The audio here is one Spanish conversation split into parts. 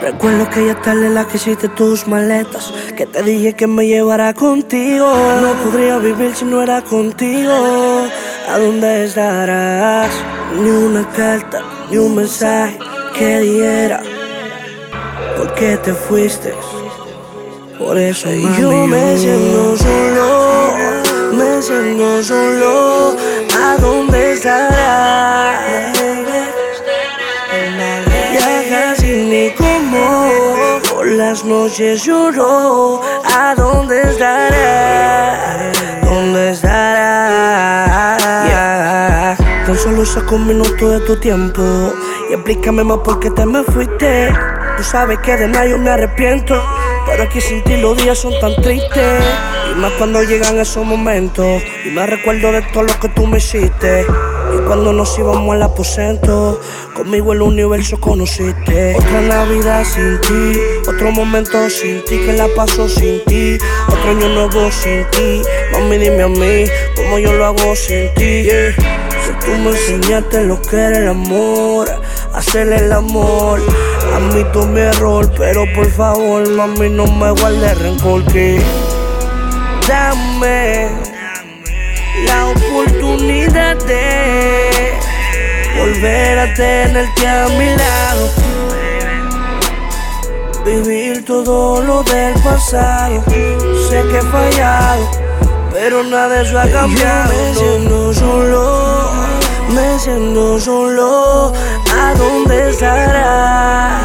Recuerdo que ya tarde la que hiciste tus maletas, que te dije que me llevara contigo. No podría vivir si no era contigo. ¿A dónde estarás? Ni una carta, ni un mensaje que diera. ¿Por qué te fuiste? Por eso mami, yo me siento solo, me siento solo. Noches lloro. ¿A dónde estará? ¿Dónde estará? Tan solo saco un minuto de tu tiempo y explícame más por qué te me fuiste. Tú sabes que de nada yo me arrepiento, pero aquí sin ti los días son tan tristes. Y más cuando llegan esos momentos y me recuerdo de todo lo que tú me hiciste. Cuando nos íbamos al aposento, conmigo el universo conociste. Otra Navidad sin ti, otro momento sin ti, que la paso sin ti. Otro año nuevo sin ti. Mami, dime a mí, cómo yo lo hago sin ti. Si tú me enseñaste lo que era el amor, hacer el amor. A mí tú mi error, pero por favor, mami, no me guardes rencor. Que dame la oportunidad de volver a tenerte a mi lado. Vivir todo lo del pasado. Sé que he fallado, pero nada de eso ha cambiado. me siento solo, me siento solo. ¿A dónde estará?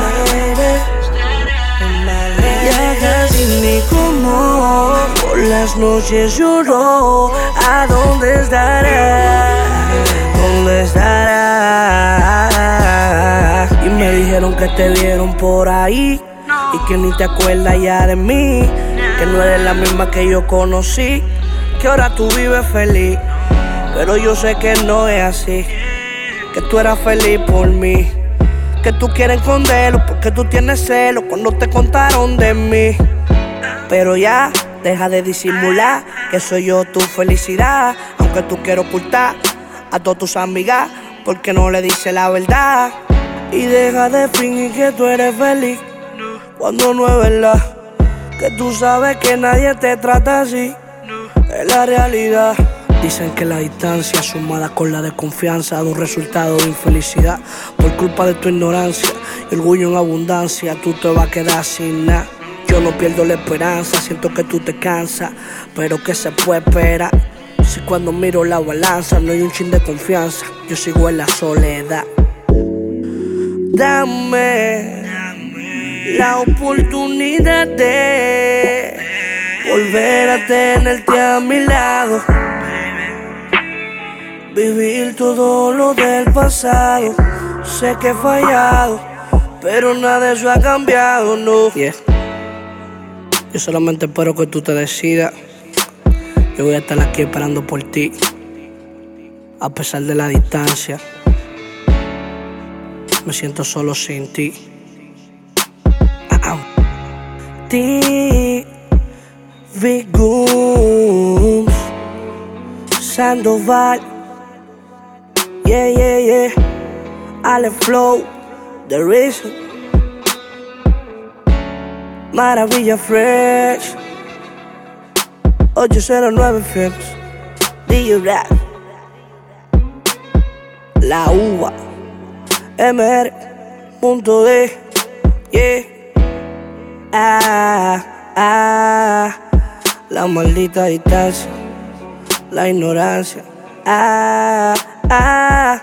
Ya casi ni como las noches lloro. ¿A dónde estará? ¿Dónde estará? Y me dijeron que te vieron por ahí y que ni te acuerdas ya de mí. Que no eres la misma que yo conocí. Que ahora tú vives feliz. Pero yo sé que no es así. Que tú eras feliz por mí. Que tú quieres esconderlo porque tú tienes celos cuando te contaron de mí. Pero ya Deja de disimular que soy yo tu felicidad. Aunque tú quieras ocultar a todas tus amigas, porque no le dices la verdad. Y deja de fingir que tú eres feliz cuando no es verdad. Que tú sabes que nadie te trata así. Es la realidad. Dicen que la distancia sumada con la desconfianza da un resultado de infelicidad. Por culpa de tu ignorancia y orgullo en abundancia, tú te vas a quedar sin nada. Yo no pierdo la esperanza, siento que tú te cansas, pero que se puede esperar. Si cuando miro la balanza no hay un chin de confianza, yo sigo en la soledad. Dame la oportunidad de volver a tenerte a mi lado. Vivir todo lo del pasado. Sé que he fallado, pero nada de eso ha cambiado, no. Yo solamente espero que tú te decidas. Yo voy a estar aquí esperando por ti. A pesar de la distancia. Me siento solo sin ti. Ti, Vigums, Sandoval. Yeah, yeah, yeah. Ale Flow, The Reason. Maravilla Fresh. 809 Films DJ Rap. La uva. MR Punto D. Yeah. Ah, ah. La maldita distancia. La ignorancia. Ah, ah.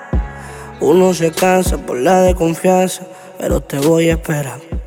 Uno se cansa por la desconfianza Pero te voy a esperar